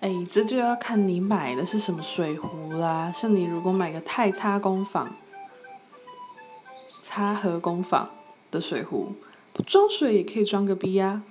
哎这就要看你买的是什么水壶啦。像你如果买个太差工坊擦和工坊的水壶不装水也可以装个逼呀。